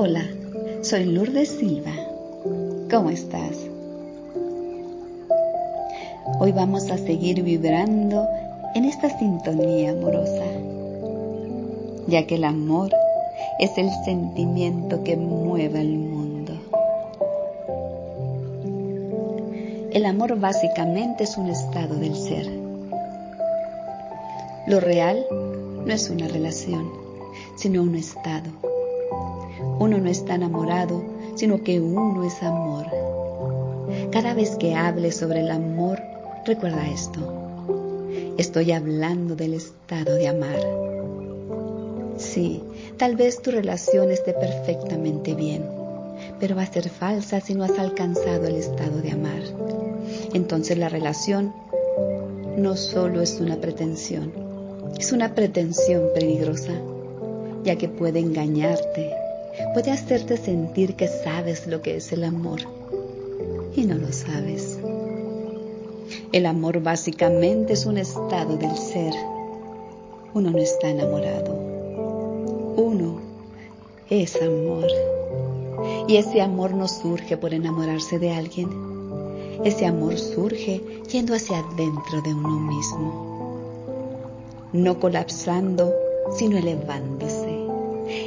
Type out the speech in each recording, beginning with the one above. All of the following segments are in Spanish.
Hola, soy Lourdes Silva. ¿Cómo estás? Hoy vamos a seguir vibrando en esta sintonía amorosa, ya que el amor es el sentimiento que mueve al mundo. El amor básicamente es un estado del ser. Lo real no es una relación, sino un estado. Uno no está enamorado, sino que uno es amor. Cada vez que hables sobre el amor, recuerda esto. Estoy hablando del estado de amar. Sí, tal vez tu relación esté perfectamente bien, pero va a ser falsa si no has alcanzado el estado de amar. Entonces la relación no solo es una pretensión, es una pretensión peligrosa, ya que puede engañarte, puede hacerte sentir que sabes lo que es el amor y no lo sabes. El amor básicamente es un estado del ser. Uno no está enamorado. Uno es amor. Y ese amor no surge por enamorarse de alguien. Ese amor surge yendo hacia adentro de uno mismo. No colapsando, sino elevándose.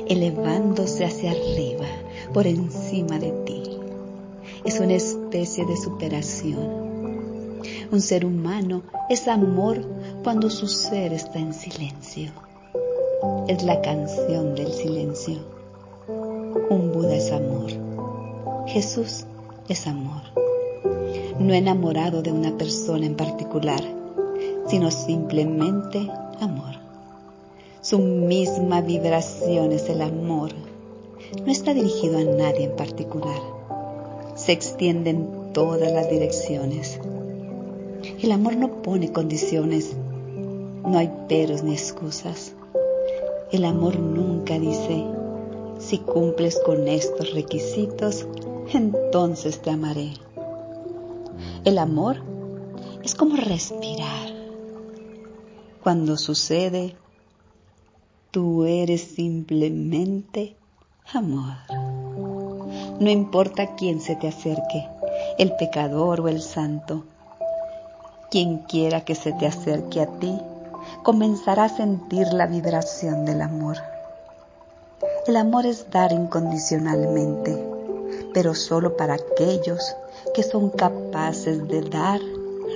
Elevándose hacia arriba, por encima de ti. Es una especie de superación un ser humano es amor cuando su ser está en silencio. Es la canción del silencio. Un Buda es amor. Jesús es amor. No enamorado de una persona en particular, sino simplemente amor. Su misma vibración es el amor. No está dirigido a nadie en particular. Se extiende en todas las direcciones el amor no pone condiciones, no hay peros ni excusas. El amor nunca dice, si cumples con estos requisitos, entonces te amaré. El amor es como respirar. Cuando sucede, tú eres simplemente amor. No importa quién se te acerque, el pecador o el santo, quien quiera que se te acerque a ti, comenzará a sentir la vibración del amor. El amor es dar incondicionalmente, pero solo para aquellos que son capaces de dar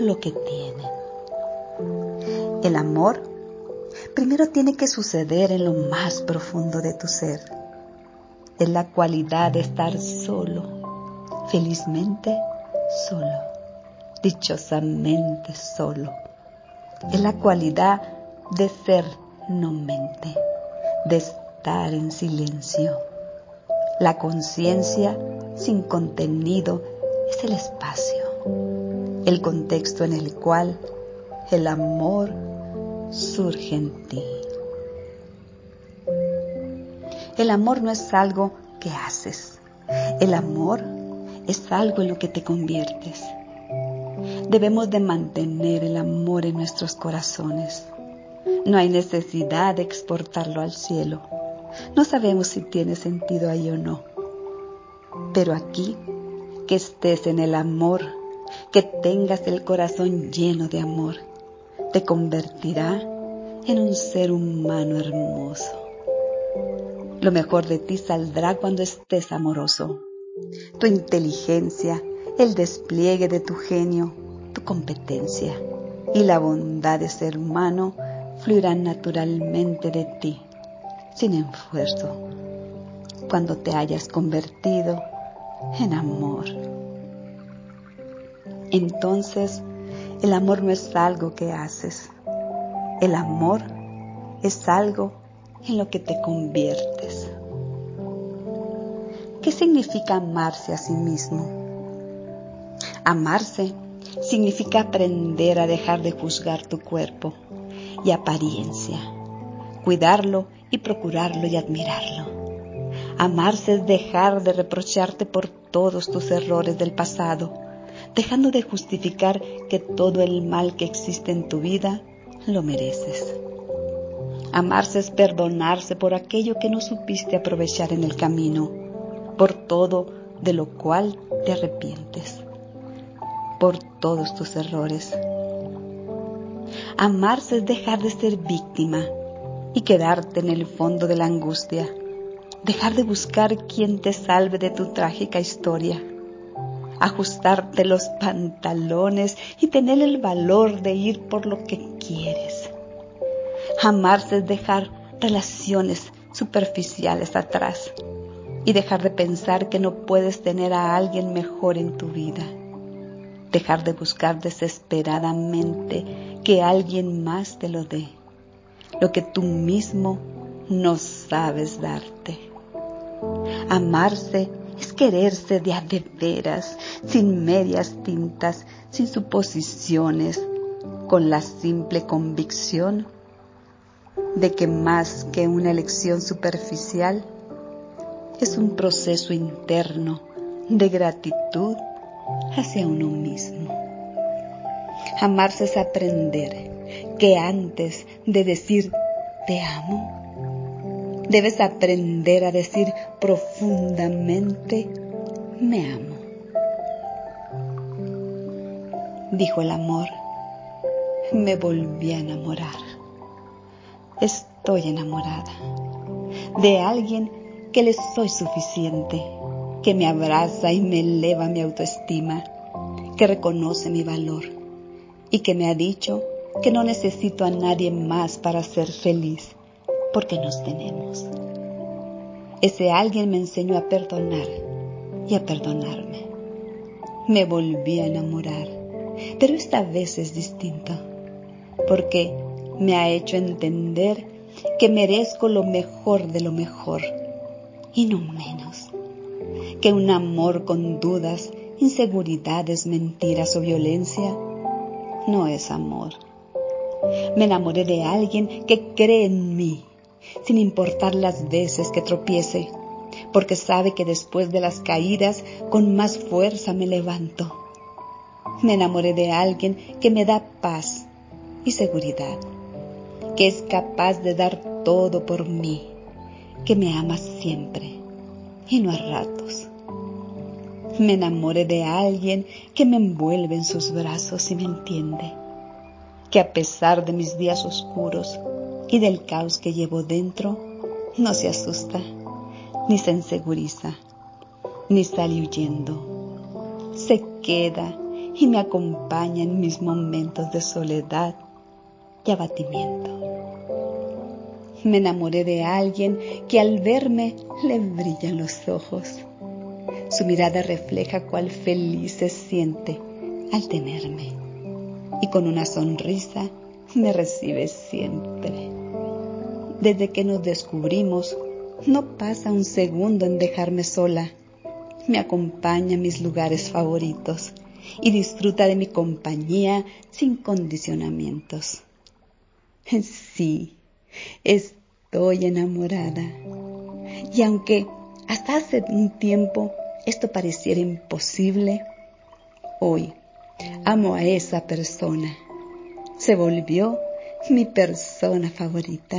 lo que tienen. El amor primero tiene que suceder en lo más profundo de tu ser. Es la cualidad de estar solo, felizmente solo dichosamente solo. Es la cualidad de ser no mente, de estar en silencio. La conciencia sin contenido es el espacio, el contexto en el cual el amor surge en ti. El amor no es algo que haces, el amor es algo en lo que te conviertes. Debemos de mantener el amor en nuestros corazones. No hay necesidad de exportarlo al cielo. No sabemos si tiene sentido ahí o no. Pero aquí, que estés en el amor, que tengas el corazón lleno de amor, te convertirá en un ser humano hermoso. Lo mejor de ti saldrá cuando estés amoroso. Tu inteligencia, el despliegue de tu genio, tu competencia y la bondad de ser humano fluirán naturalmente de ti, sin esfuerzo, cuando te hayas convertido en amor. Entonces, el amor no es algo que haces, el amor es algo en lo que te conviertes. ¿Qué significa amarse a sí mismo? Amarse significa aprender a dejar de juzgar tu cuerpo y apariencia, cuidarlo y procurarlo y admirarlo. Amarse es dejar de reprocharte por todos tus errores del pasado, dejando de justificar que todo el mal que existe en tu vida lo mereces. Amarse es perdonarse por aquello que no supiste aprovechar en el camino por todo de lo cual te arrepientes, por todos tus errores. Amarse es dejar de ser víctima y quedarte en el fondo de la angustia, dejar de buscar quien te salve de tu trágica historia, ajustarte los pantalones y tener el valor de ir por lo que quieres. Amarse es dejar relaciones superficiales atrás y dejar de pensar que no puedes tener a alguien mejor en tu vida. Dejar de buscar desesperadamente que alguien más te lo dé, lo que tú mismo no sabes darte. Amarse quererse de a de veras, sin medias tintas, sin suposiciones, con la simple convicción de que más que una elección superficial, es un proceso interno de gratitud hacia uno mismo. Amarse es aprender que antes de decir te amo, debes aprender a decir profundamente me amo. Dijo el amor, me volví a enamorar. Estoy enamorada de alguien que le soy suficiente, que me abraza y me eleva mi autoestima, que reconoce mi valor y que me ha dicho que no necesito a nadie más para ser feliz, porque nos tenemos. Ese alguien me enseñó a perdonar y a perdonarme. Me volví a enamorar, pero esta vez es distinto, porque me ha hecho entender que merezco lo mejor de lo mejor y no menos que un amor con dudas, inseguridades, mentiras o violencia no es amor. Me enamoré de alguien que cree en mí, sin importar las veces que tropiece, porque sabe que después de las caídas con más fuerza me levanto. Me enamoré de alguien que me da paz y seguridad, que es capaz de dar todo por mí que me ama siempre y no a ratos. Me enamoré de alguien que me envuelve en sus brazos y me entiende, que a pesar de mis días oscuros y del caos que llevo dentro, no se asusta, ni se inseguriza, ni sale huyendo. Se queda y me acompaña en mis momentos de soledad y abatimiento me enamoré de alguien que al verme le brillan los ojos. Su mirada refleja cuál feliz se siente al tenerme y con una sonrisa me recibe siempre. Desde que nos descubrimos, no pasa un segundo en dejarme sola. Me acompaña a mis lugares favoritos y disfruta de mi compañía sin condicionamientos. Sí, estoy enamorada. Y aunque hasta hace un tiempo esto pareciera imposible, hoy amo a esa persona. Se volvió mi persona favorita.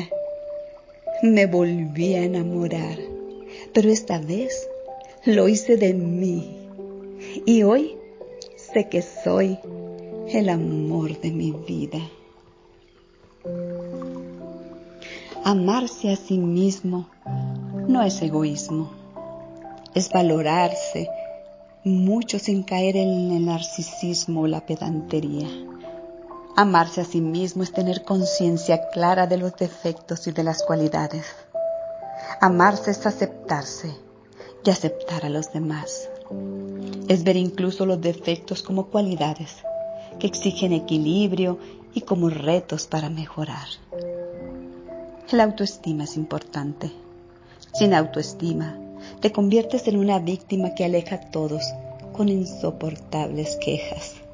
Me volví a enamorar, pero esta vez lo hice de mí. Y hoy sé que soy el amor de mi vida. Amarse a sí mismo no es egoísmo, es valorarse mucho sin caer en el narcisismo o la pedantería. Amarse a sí mismo es tener conciencia clara de los defectos y de las cualidades. Amarse es aceptarse y aceptar a los demás. Es ver incluso los defectos como cualidades que exigen equilibrio y como retos para mejorar. La autoestima es importante. Sin autoestima, te conviertes en una víctima que aleja a todos con insoportables quejas.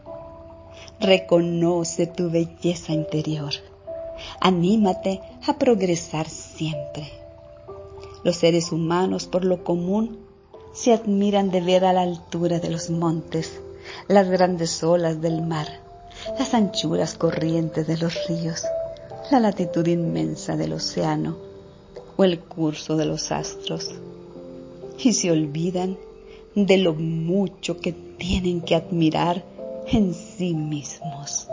Reconoce tu belleza interior. Anímate a progresar siempre. Los seres humanos, por lo común, se admiran de ver a la altura de los montes, las grandes olas del mar, las anchuras corrientes de los ríos la latitud inmensa del océano o el curso de los astros. y se olvidan de lo mucho que tienen que admirar en sí mismos.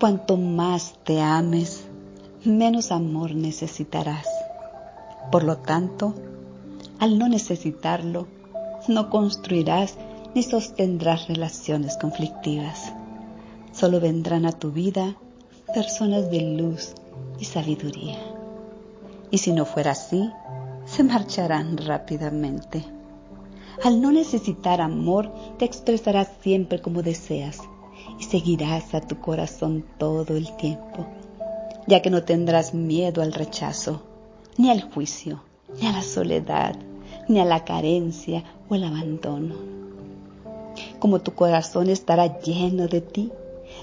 Cuanto más te ames, menos amor necesitarás. Por lo tanto, al no necesitarlo, no construirás ni sostendrás relaciones conflictivas. Solo vendrán a tu vida personas de luz y sabiduría. Y si no fuera así, se marcharán rápidamente. Al no necesitar amor, te expresarás siempre como deseas y seguirás a tu corazón todo el tiempo, ya que no tendrás miedo al rechazo, ni al juicio, ni a la soledad, ni a la carencia o el abandono. Como tu corazón estará lleno de ti,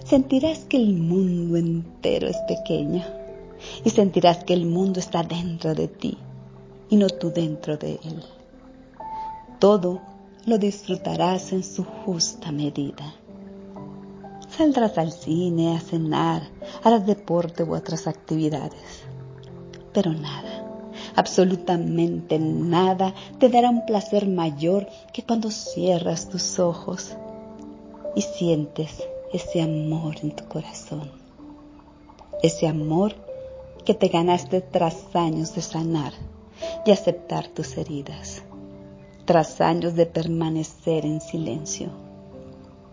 sentirás que el mundo entero es pequeño y sentirás que el mundo está dentro de ti y no tú dentro de él. Todo lo disfrutarás en su justa medida. Saldrás al cine, a cenar, harás deporte u otras actividades. Pero nada, absolutamente nada te dará un placer mayor que cuando cierras tus ojos y sientes ese amor en tu corazón. Ese amor que te ganaste tras años de sanar y aceptar tus heridas, tras años de permanecer en silencio,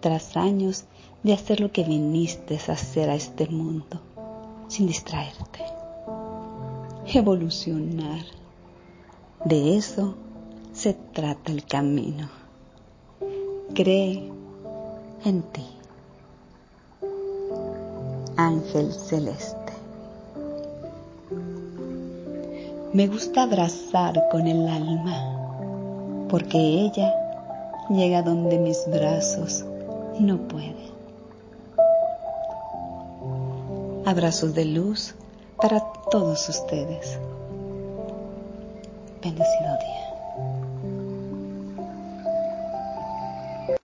tras años de hacer lo que viniste a hacer a este mundo, sin distraerte, evolucionar. De eso se trata el camino. Cree en ti. Ángel Celeste. Me gusta abrazar con el alma, porque ella llega donde mis brazos no pueden. Abrazos de luz para todos ustedes. Bendecido día.